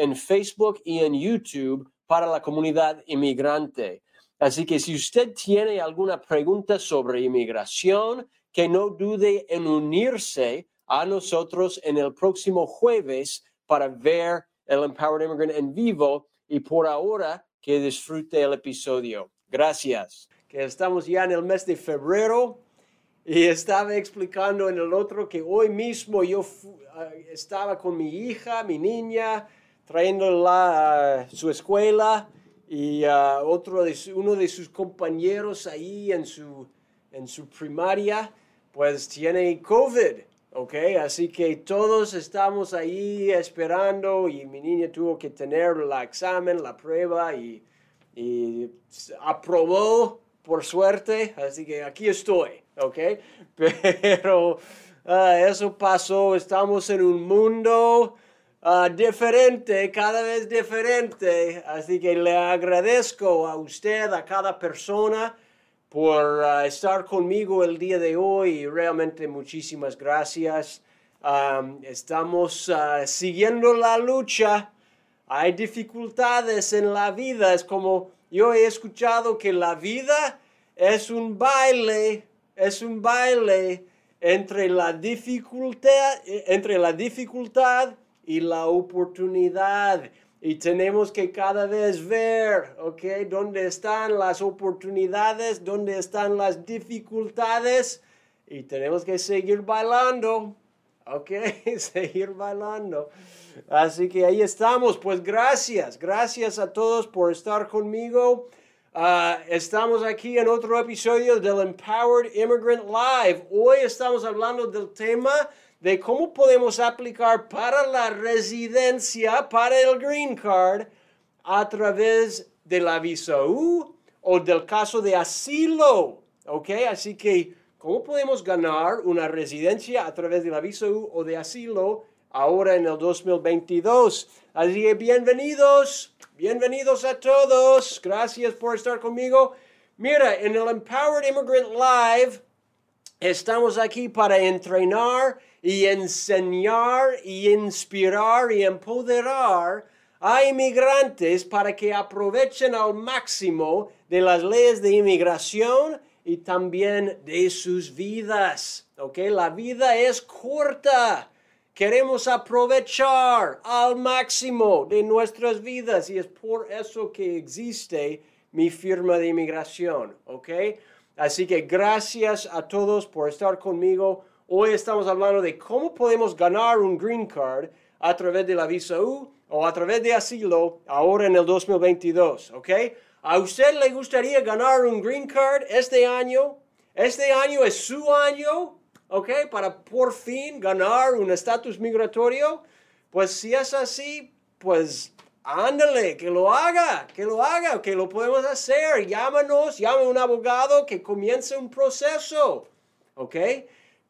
en Facebook y en YouTube para la comunidad inmigrante. Así que si usted tiene alguna pregunta sobre inmigración, que no dude en unirse a nosotros en el próximo jueves para ver el Empowered Immigrant en vivo y por ahora que disfrute el episodio. Gracias. Que estamos ya en el mes de febrero y estaba explicando en el otro que hoy mismo yo uh, estaba con mi hija, mi niña, trayéndola a su escuela y uh, otro de uno de sus compañeros ahí en su, en su primaria, pues tiene COVID. ¿ok? Así que todos estamos ahí esperando y mi niña tuvo que tener el examen, la prueba y, y aprobó por suerte, así que aquí estoy, ¿ok? Pero uh, eso pasó, estamos en un mundo uh, diferente, cada vez diferente, así que le agradezco a usted, a cada persona, por uh, estar conmigo el día de hoy. Realmente muchísimas gracias. Um, estamos uh, siguiendo la lucha. Hay dificultades en la vida. Es como yo he escuchado que la vida es un baile, es un baile entre la dificultad, entre la dificultad y la oportunidad. Y tenemos que cada vez ver, ¿ok? ¿Dónde están las oportunidades? ¿Dónde están las dificultades? Y tenemos que seguir bailando, ¿ok? seguir bailando. Así que ahí estamos. Pues gracias, gracias a todos por estar conmigo. Uh, estamos aquí en otro episodio del Empowered Immigrant Live. Hoy estamos hablando del tema de cómo podemos aplicar para la residencia, para el green card, a través de la visa U o del caso de asilo. ¿Ok? Así que, ¿cómo podemos ganar una residencia a través de la visa U o de asilo ahora en el 2022? Así que, bienvenidos, bienvenidos a todos. Gracias por estar conmigo. Mira, en el Empowered Immigrant Live estamos aquí para entrenar y enseñar y inspirar y empoderar a inmigrantes para que aprovechen al máximo de las leyes de inmigración y también de sus vidas. ¿Ok? La vida es corta. Queremos aprovechar al máximo de nuestras vidas y es por eso que existe mi firma de inmigración. ¿Ok? Así que gracias a todos por estar conmigo. Hoy estamos hablando de cómo podemos ganar un green card a través de la visa U o a través de asilo ahora en el 2022, ¿ok? ¿A usted le gustaría ganar un green card este año? Este año es su año, ¿ok? Para por fin ganar un estatus migratorio. Pues si es así, pues ándale, que lo haga, que lo haga, que lo podemos hacer. Llámanos, llame a un abogado que comience un proceso, ¿ok?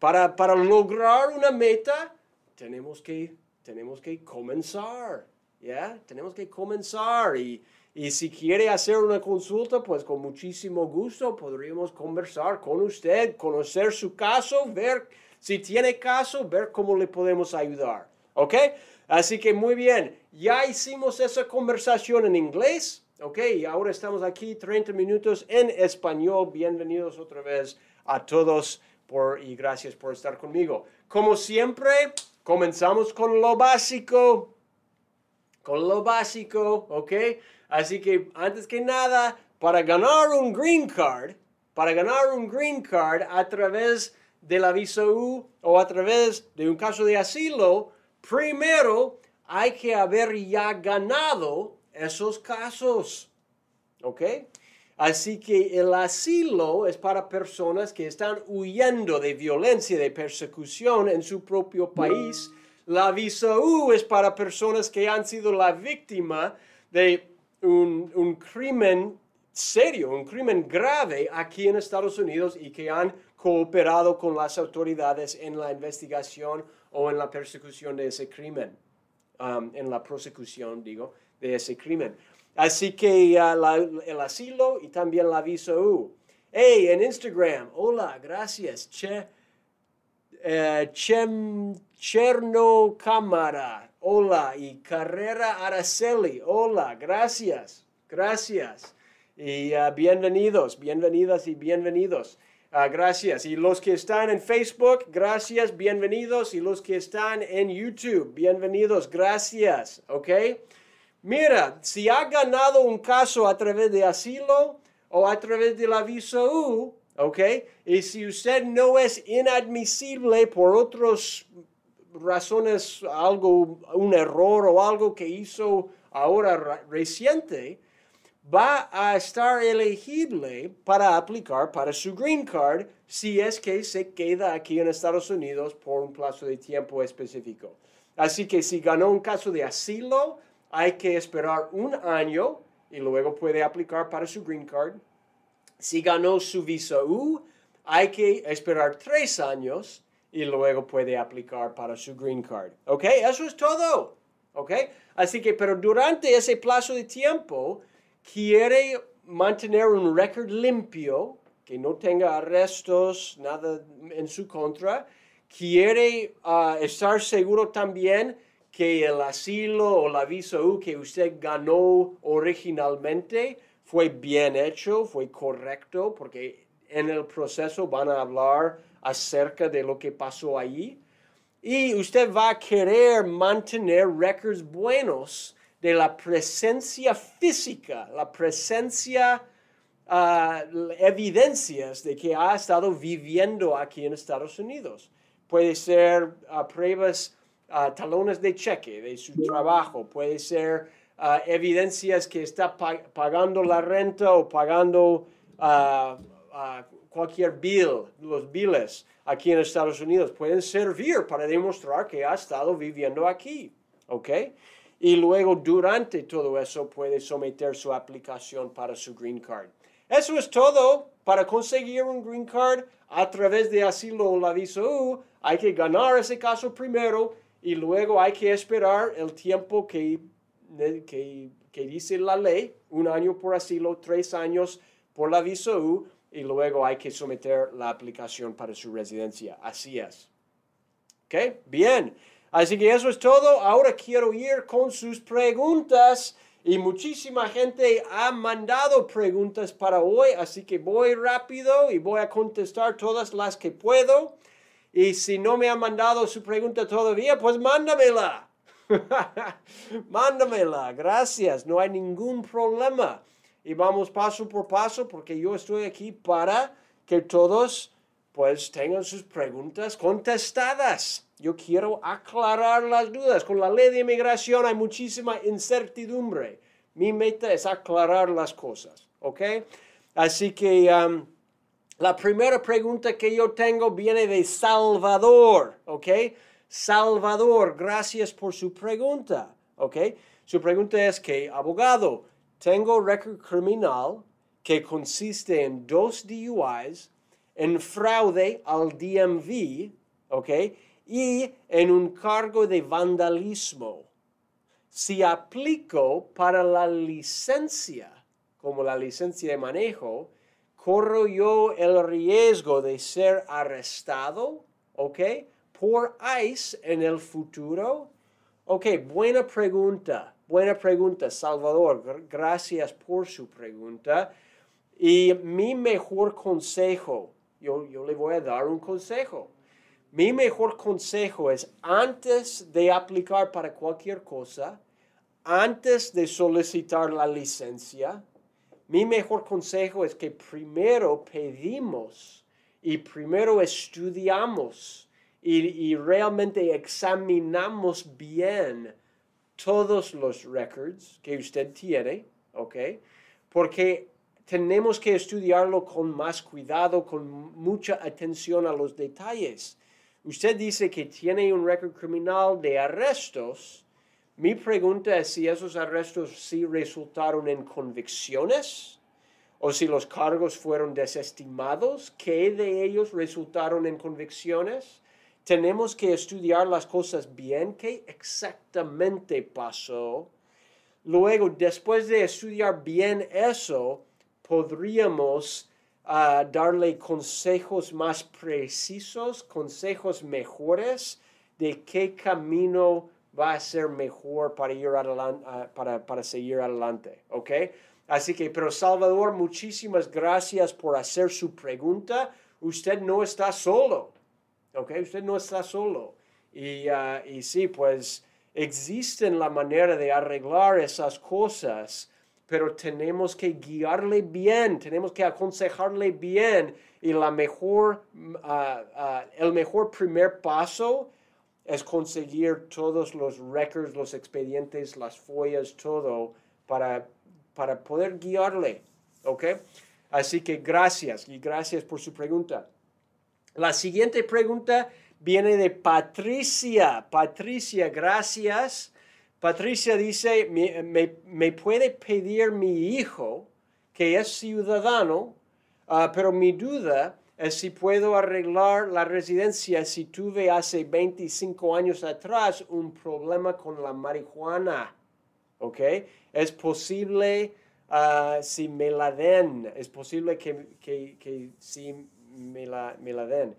Para, para lograr una meta, tenemos que, tenemos que comenzar, ¿ya? Tenemos que comenzar y, y si quiere hacer una consulta, pues con muchísimo gusto podríamos conversar con usted, conocer su caso, ver si tiene caso, ver cómo le podemos ayudar. ¿Ok? Así que muy bien, ya hicimos esa conversación en inglés. ¿Ok? Y ahora estamos aquí 30 minutos en español. Bienvenidos otra vez a todos y gracias por estar conmigo. Como siempre, comenzamos con lo básico. Con lo básico, ¿ok? Así que antes que nada, para ganar un green card, para ganar un green card a través de la visa U o a través de un caso de asilo, primero hay que haber ya ganado esos casos. ¿Ok? Así que el asilo es para personas que están huyendo de violencia, de persecución en su propio país. La visa U es para personas que han sido la víctima de un, crimen serio, un crimen grave aquí en Estados Unidos y que han cooperado con las autoridades en la investigación o en la persecución de ese crimen, um, en la prosecución, digo, de ese crimen. Así que uh, el asilo y también la visa U. Hey, en Instagram, hola, gracias. Che, eh, Cámara, hola. Y Carrera Araceli, hola, gracias, gracias. Y uh, bienvenidos, bienvenidas y bienvenidos. Uh, gracias. Y los que están en Facebook, gracias, bienvenidos. Y los que están en YouTube, bienvenidos, gracias. ¿Ok? Mira, si ha ganado un caso a través de asilo o a través de la visa U, ¿ok? Y si usted no es inadmisible por otras razones, algo, un error o algo que hizo ahora reciente, va a estar elegible para aplicar para su green card si es que se queda aquí en Estados Unidos por un plazo de tiempo específico. Así que si ganó un caso de asilo, hay que esperar un año y luego puede aplicar para su green card. Si ganó su visa U, hay que esperar tres años y luego puede aplicar para su green card. ¿Ok? Eso es todo. ¿Ok? Así que, pero durante ese plazo de tiempo, quiere mantener un récord limpio, que no tenga arrestos, nada en su contra. Quiere ah, estar seguro también que el asilo o la visa U que usted ganó originalmente fue bien hecho, fue correcto, porque en el proceso van a hablar acerca de lo que pasó allí. Y usted va a querer mantener récords buenos de la presencia física, la presencia, uh, evidencias de que ha estado viviendo aquí en Estados Unidos. Puede ser uh, pruebas talones de cheque de su trabajo, puede ser ah, evidencias que está pagando la renta o pagando ah, cualquier bill, los billes aquí en Estados Unidos, pueden servir para demostrar que ha estado viviendo aquí, ¿ok? Y luego durante todo eso puede someter su aplicación para su green card. Eso es todo. Para conseguir un green card a través de asilo o la visa hay que ganar ese caso primero y luego hay que esperar el tiempo que, que, que, dice la ley, un año por asilo, tres años por la visa U, y luego hay que someter la aplicación para su residencia. Así es. ¿Ok? Bien. Así que eso es todo. Ahora quiero ir con sus preguntas. Y muchísima gente ha mandado preguntas para hoy, así que voy rápido y voy a contestar todas las que puedo. Y si no me ha mandado su pregunta todavía, pues mándamela. mándamela, gracias, no hay ningún problema. Y vamos paso por paso porque yo estoy aquí para que todos pues tengan sus preguntas contestadas. Yo quiero aclarar las dudas. Con la ley de inmigración hay muchísima incertidumbre. Mi meta es aclarar las cosas, ¿ok? Así que... Um, la primera pregunta que yo tengo viene de Salvador, ¿ok? Salvador, gracias por su pregunta, ¿ok? Su pregunta es que, abogado, tengo récord criminal que consiste en dos DUIs, en fraude al DMV, ¿ok? Y en un cargo de vandalismo. Si aplico para la licencia, como la licencia de manejo, corro yo el riesgo de ser arrestado, ¿ok? Por ICE en el futuro. Ok, buena pregunta, buena pregunta, Salvador. Gracias por su pregunta. Y mi mejor consejo, yo, yo le voy a dar un consejo. Mi mejor consejo es antes de aplicar para cualquier cosa, antes de solicitar la licencia, mi mejor consejo es que primero pedimos y primero estudiamos y, realmente examinamos bien todos los records que usted tiene, ¿ok? Porque tenemos que estudiarlo con más cuidado, con mucha atención a los detalles. Usted dice que tiene un récord criminal de arrestos. Mi pregunta es si esos arrestos sí resultaron en convicciones o si los cargos fueron desestimados. ¿Qué de ellos resultaron en convicciones? Tenemos que estudiar las cosas bien. ¿Qué exactamente pasó? Luego, después de estudiar bien eso, podríamos ah, darle consejos más precisos, consejos mejores de qué camino va a ser mejor para ir ah, para, para seguir adelante, ¿ok? Así que, pero Salvador, muchísimas gracias por hacer su pregunta. Usted no está solo, ¿ok? Usted no está solo. Y, uh, y sí, pues existen la manera de arreglar esas cosas pero tenemos que guiarle bien, tenemos que aconsejarle bien y la mejor, ah, ah, el mejor primer paso es conseguir todos los records, los expedientes, las follas, todo para, para poder guiarle. ¿Ok? Así que gracias y gracias por su pregunta. La siguiente pregunta viene de Patricia. Patricia, gracias. Patricia dice, me, puede pedir mi hijo, que es ciudadano, ah, pero mi duda es si puedo arreglar la residencia si tuve hace 25 años atrás un problema con la marihuana. ¿Ok? Es posible uh, si me la den, es posible que, que, si me la, me la den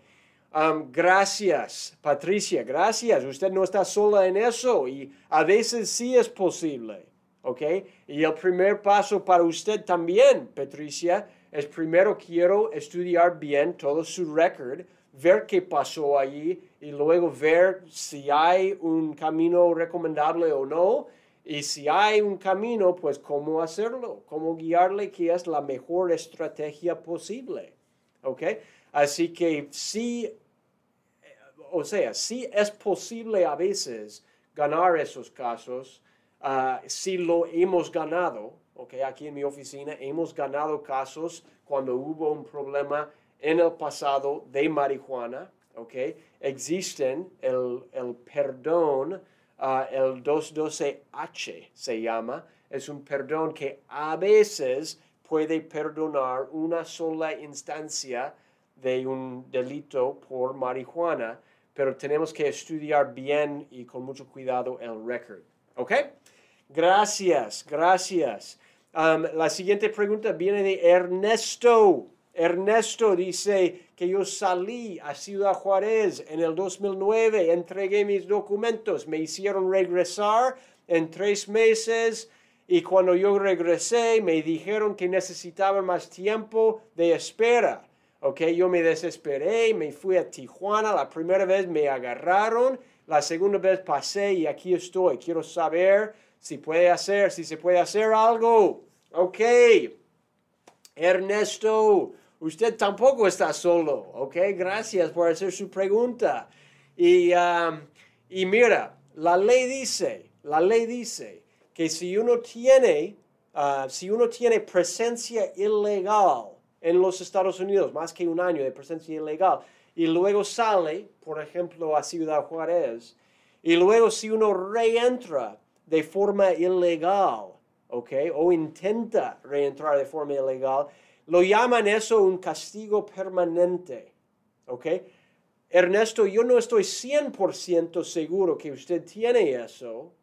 gracias, Patricia, gracias. Usted no está sola en eso y a veces sí es posible. ¿Ok? Y el primer paso para usted también, Patricia, es primero quiero estudiar bien todo su record, ver qué pasó allí y luego ver si hay un camino recomendable o no. Y si hay un camino, pues cómo hacerlo, cómo guiarle, que es la mejor estrategia posible. ¿Ok? Así que sí o sea, sí es posible a veces ganar esos casos, ah, si lo hemos ganado, okay, aquí en mi oficina hemos ganado casos cuando hubo un problema en el pasado de marihuana, okay, existen el, el perdón, ah, el 212H se llama, es un perdón que a veces puede perdonar una sola instancia de un delito por marihuana pero tenemos que estudiar bien y con mucho cuidado el record. ¿Ok? Gracias, gracias. La siguiente pregunta viene de Ernesto. Ernesto dice que yo salí a Ciudad Juárez en el 2009, entregué mis documentos, me hicieron regresar en tres meses y cuando yo regresé me dijeron que necesitaban más tiempo de espera. Ok, yo me desesperé, me fui a Tijuana, la primera vez me agarraron, la segunda vez pasé y aquí estoy. Quiero saber si puede hacer, si se puede hacer algo. Ok, Ernesto, usted tampoco está solo. Ok, gracias por hacer su pregunta. Y, um, y mira, la ley dice, la ley dice que si uno tiene, uh, si uno tiene presencia ilegal, en los Estados Unidos, más que un año de presencia ilegal, y luego sale, por ejemplo, a Ciudad Juárez, y luego si uno reentra de forma ilegal, ¿ok? O intenta reentrar de forma ilegal, lo llaman eso un castigo permanente, ¿ok? Ernesto, yo no estoy 100% seguro que usted tiene eso,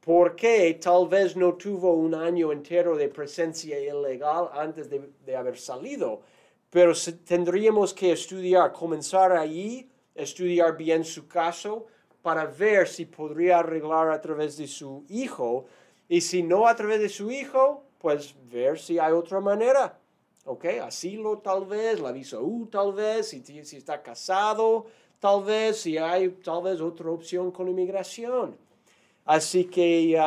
porque tal vez no tuvo un año entero de presencia ilegal antes de, haber salido. Pero tendríamos que estudiar, comenzar allí, estudiar bien su caso para ver si podría arreglar a través de su hijo. Y si no a través de su hijo, pues ver si hay otra manera. ¿Ok? Asilo tal vez, la visa U tal vez, si, si está casado tal vez, si hay tal vez otra opción con inmigración. Así que,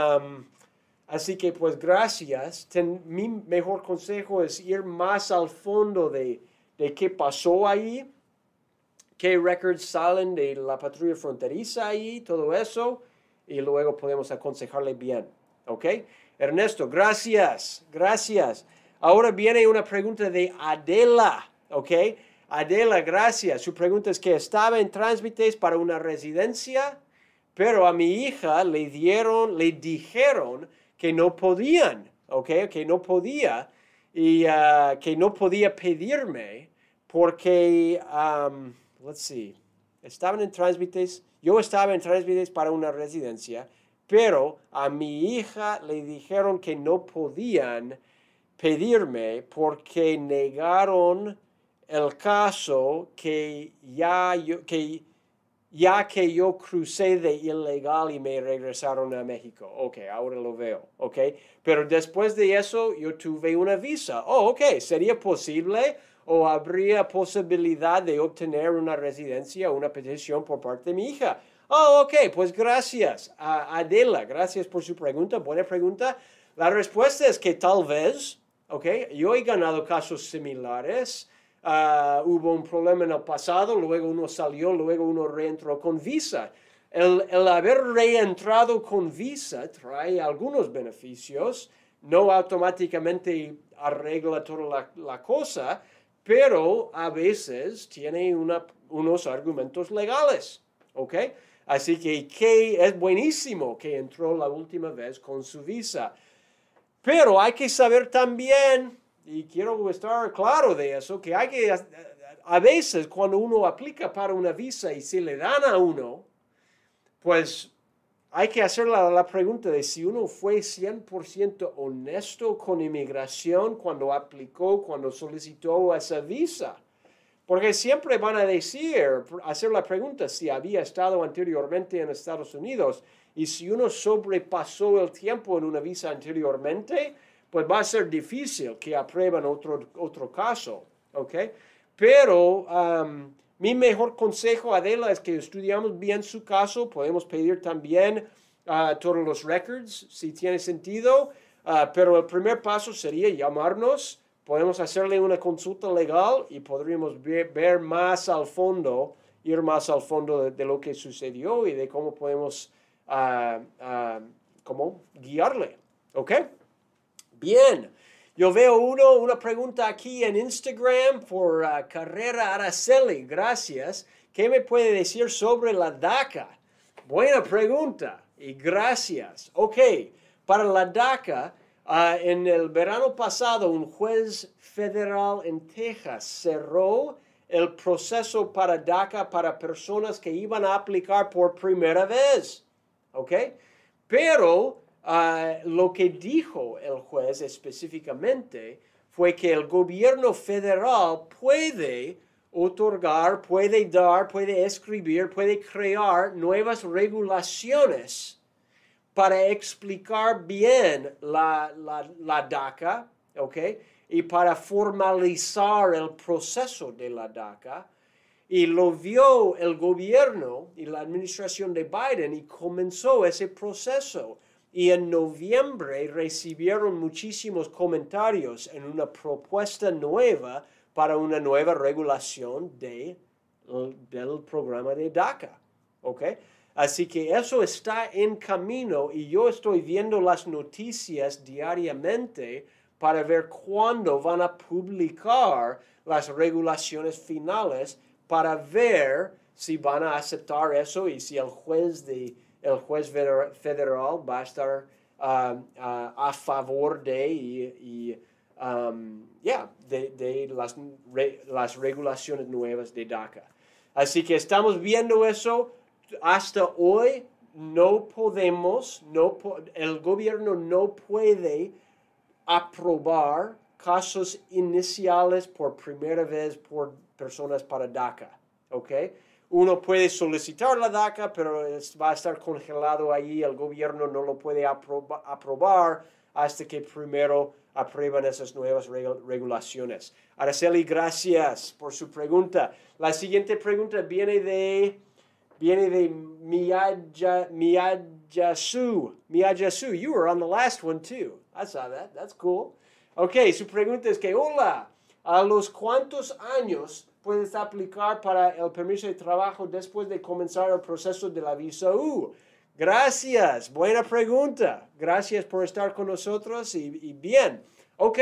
así que pues gracias. mi mejor consejo es ir más al fondo de, de qué pasó ahí, records salen de la patrulla fronteriza ahí, todo eso. y luego podemos aconsejarle bien. ¿Ok? Ernesto, gracias, gracias. Ahora viene una pregunta de Adela. ¿Ok? Adela, gracias. Su pregunta es que estaba en trámites para una residencia, pero a mi hija le dieron, le dijeron que no podían, ¿ok? Que no podía y uh, que no podía pedirme porque, um, let's see, estaban en trámites, yo estaba en trámites para una residencia, pero a mi hija le dijeron que no podían pedirme porque negaron el caso que ya, yo, que, ya que yo crucé de ilegal y me regresaron a México. Ok, ahora lo veo. Ok, pero después de eso yo tuve una visa. Oh, ok, ¿sería posible o habría posibilidad de obtener una residencia, una petición por parte de mi hija? Oh, ok, pues gracias. Adela, gracias por su pregunta. Buena pregunta. La respuesta es que tal vez, ok, yo he ganado casos similares. Ah, hubo un problema en el pasado, luego uno salió, luego uno reentró con visa. El, el, haber reentrado con visa trae algunos beneficios, no automáticamente arregla toda la, la cosa, pero a veces tiene una, unos argumentos legales, ¿ok? Así que, que es buenísimo que entró la última vez con su visa. Pero hay que saber también y quiero estar claro de eso, que hay que, a veces cuando uno aplica para una visa y se le dan a uno, pues hay que hacer la, pregunta de si uno fue 100% honesto con inmigración cuando aplicó, cuando solicitó esa visa. Porque siempre van a decir, hacer la pregunta si había estado anteriormente en Estados Unidos y si uno sobrepasó el tiempo en una visa anteriormente, pues va a ser difícil que aprueben otro, otro caso, ¿ok? Pero um, mi mejor consejo, Adela, es que estudiamos bien su caso. Podemos pedir también uh, todos los records, si tiene sentido. Uh, pero el primer paso sería llamarnos. Podemos hacerle una consulta legal y podríamos ver, más al fondo, ir más al fondo de, lo que sucedió y de cómo podemos cómo guiarle. ¿Ok? Bien. Yo veo uno, una pregunta aquí en Instagram por uh, Carrera Araceli. Gracias. ¿Qué me puede decir sobre la DACA? Buena pregunta y gracias. Ok, para la DACA, uh, en el verano pasado un juez federal en Texas cerró el proceso para DACA para personas que iban a aplicar por primera vez. ¿Ok? Pero Ah, lo que dijo el juez específicamente fue que el gobierno federal puede otorgar, puede dar, puede escribir, puede crear nuevas regulaciones para explicar bien la, la, DACA, ¿ok? Y para formalizar el proceso de la DACA. Y lo vio el gobierno y la administración de Biden y comenzó ese proceso y en noviembre recibieron muchísimos comentarios en una propuesta nueva para una nueva regulación de, del programa de DACA. ¿okay? Así que eso está en camino y yo estoy viendo las noticias diariamente para ver cuándo van a publicar las regulaciones finales para ver si van a aceptar eso y si el juez de el juez federal va a estar um, uh, a favor de y, um, de, las, las, regulaciones nuevas de DACA. Así que estamos viendo eso. Hasta hoy no podemos, no el gobierno no puede aprobar casos iniciales por primera vez por personas para DACA. ¿ok?, uno puede solicitar la DACA, pero va a estar congelado ahí, el gobierno no lo puede aprobar hasta que primero aprueban esas nuevas regulaciones. Araceli, gracias por su pregunta. La siguiente pregunta viene de, viene de Miyaja, Miyajasu. Miyajasu, you were on the last one too. I saw that. That's cool. Ok, su pregunta es que, hola, ¿a los cuántos años puedes aplicar para el permiso de trabajo después de comenzar el proceso de la visa U. Gracias, buena pregunta. Gracias por estar con nosotros y, y bien. Ok,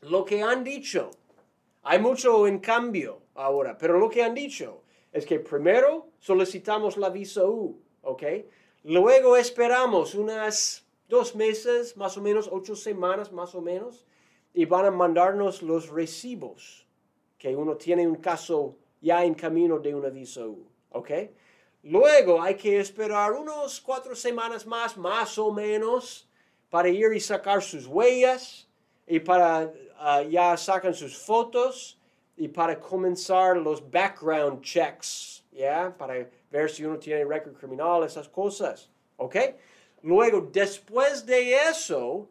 lo que han dicho, hay mucho en cambio ahora, pero lo que han dicho es que primero solicitamos la visa U, ¿ok? Luego esperamos unas dos meses, más o menos, ocho semanas más o menos, y van a mandarnos los recibos, que uno tiene un caso ya en camino de una visa ¿ok? Luego hay que esperar unos cuatro semanas más, más o menos, para ir y sacar sus huellas y para ah, ya sacan sus fotos y para comenzar los background checks, ¿ya? Para ver si uno tiene récord criminal, esas cosas, ¿ok? Luego, después de eso,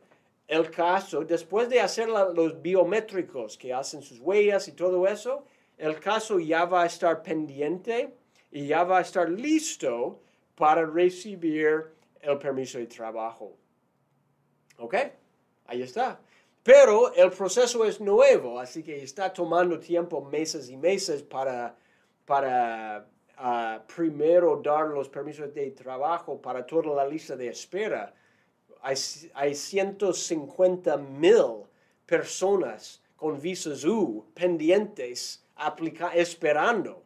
el caso, después de hacer los biométricos que hacen sus huellas y todo eso, el caso ya va a estar pendiente y ya va a estar listo para recibir el permiso de trabajo. ¿Ok? Ahí está. Pero el proceso es nuevo, así que está tomando tiempo, meses y meses para, para ah, primero dar los permisos de trabajo para toda la lista de espera. Hay, hay 150 mil personas con visas U pendientes esperando,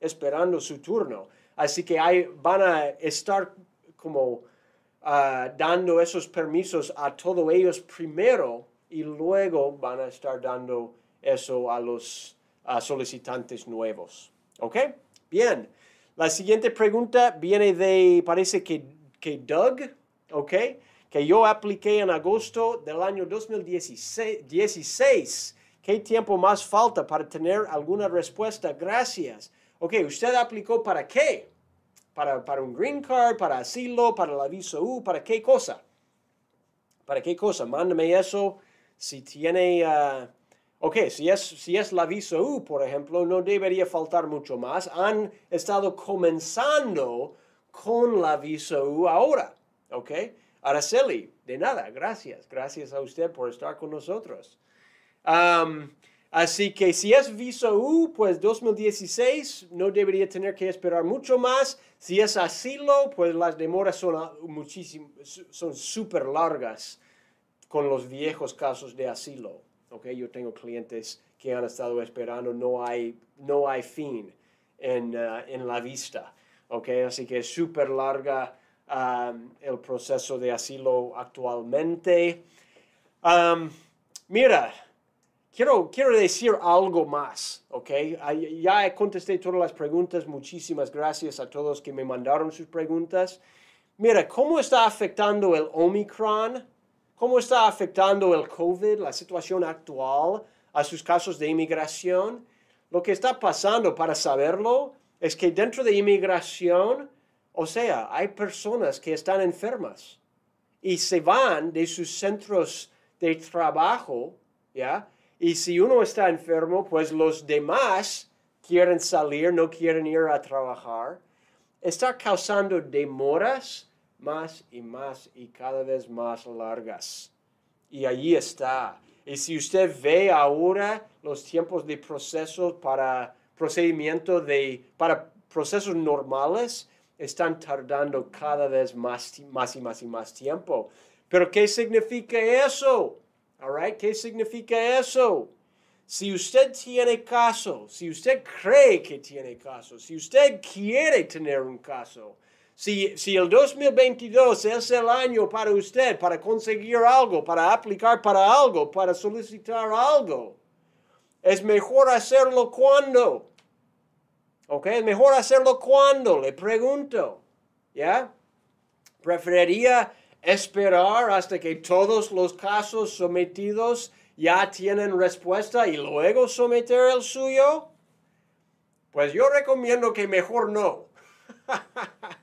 esperando su turno. Así que van a estar como ah, dando esos permisos a todos ellos primero y luego van a estar dando eso a los solicitantes nuevos. ¿Ok? Bien. La siguiente pregunta viene de, parece que, que Doug, ¿ok? Que yo apliqué en agosto del año 2016. ¿Qué tiempo más falta para tener alguna respuesta? Gracias. Ok, ¿usted aplicó para qué? Para, para un green card, para asilo, para la visa U, ¿para qué cosa? ¿Para qué cosa? Mándame eso si tiene, uh, ok, si es, si es la visa U, por ejemplo, no debería faltar mucho más. Han estado comenzando con la visa U ahora, ok. Araceli, de nada, gracias. Gracias a usted por estar con nosotros. Así que si es visa U, pues 2016 no debería tener que esperar mucho más. Si es asilo, pues las demoras son muchísimo, son súper largas con los viejos casos de asilo. Okay, yo tengo clientes que han estado esperando, no hay, no hay fin en, uh, en la vista. Okay, así que es súper larga um, el proceso de asilo actualmente. Um, mira, quiero, quiero decir algo más. Okay, ya contesté todas las preguntas. Muchísimas gracias a todos que me mandaron sus preguntas. Mira, ¿cómo está afectando el Omicron? cómo está afectando el COVID, la situación actual, a sus casos de inmigración. Lo que está pasando para saberlo es que dentro de inmigración, o sea, hay personas que están enfermas y se van de sus centros de trabajo, ¿ya? Y si uno está enfermo, pues los demás quieren salir, no quieren ir a trabajar. Está causando demoras más y más y cada vez más largas. Y allí está. Y si usted ve ahora los tiempos de proceso para procedimiento de, para procesos normales, están tardando cada vez más, más y más y más tiempo. Pero ¿qué significa eso? All ¿Qué significa eso? Si usted tiene caso, si usted cree que tiene caso, si usted quiere tener un caso, si, el 2022 es el año para usted, para conseguir algo, para aplicar para algo, para solicitar algo, es mejor hacerlo cuando. ¿Ok? Es mejor hacerlo cuando, le pregunto. ¿Ya? Preferiría esperar hasta que todos los casos sometidos ya tienen respuesta y luego someter el suyo? Pues yo recomiendo que mejor no.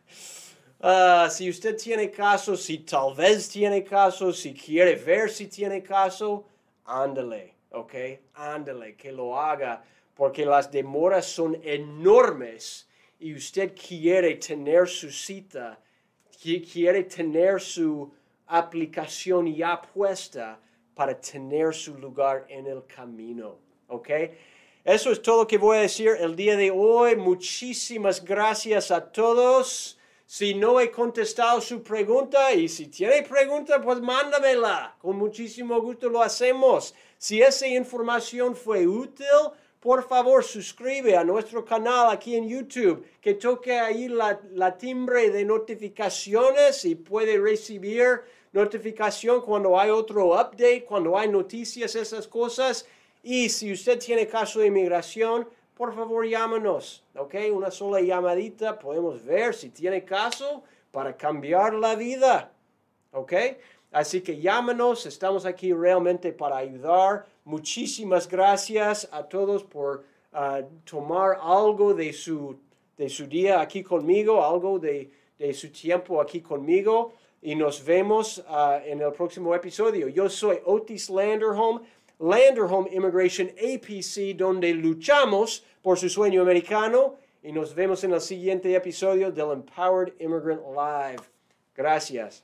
Ah, si usted tiene caso, si tal vez tiene caso, si quiere ver si tiene caso, ándale, ¿ok? Ándale, que lo haga, porque las demoras son enormes y usted quiere tener su cita, quiere tener su aplicación ya puesta para tener su lugar en el camino, ¿ok? Eso es todo lo que voy a decir el día de hoy. Muchísimas gracias a todos. si no he contestado su pregunta y si tiene pregunta, pues mándamela. Con muchísimo gusto lo hacemos. Si esa información fue útil, por favor suscribe a nuestro canal aquí en YouTube, que toque ahí la, la timbre de notificaciones y puede recibir notificación cuando hay otro update, cuando hay noticias, esas cosas. Y si usted tiene caso de inmigración, por favor llámanos, ¿ok? Una sola llamadita, podemos ver si tiene caso para cambiar la vida, ¿ok? Así que llámanos, estamos aquí realmente para ayudar. Muchísimas gracias a todos por ah, tomar algo de su, de su día aquí conmigo, algo de, de su tiempo aquí conmigo. Y nos vemos ah, en el próximo episodio. Yo soy Otis Landerholm Landerholm Immigration APC, donde luchamos por su sueño americano. Y nos vemos en el siguiente episodio del Empowered Immigrant Live. Gracias.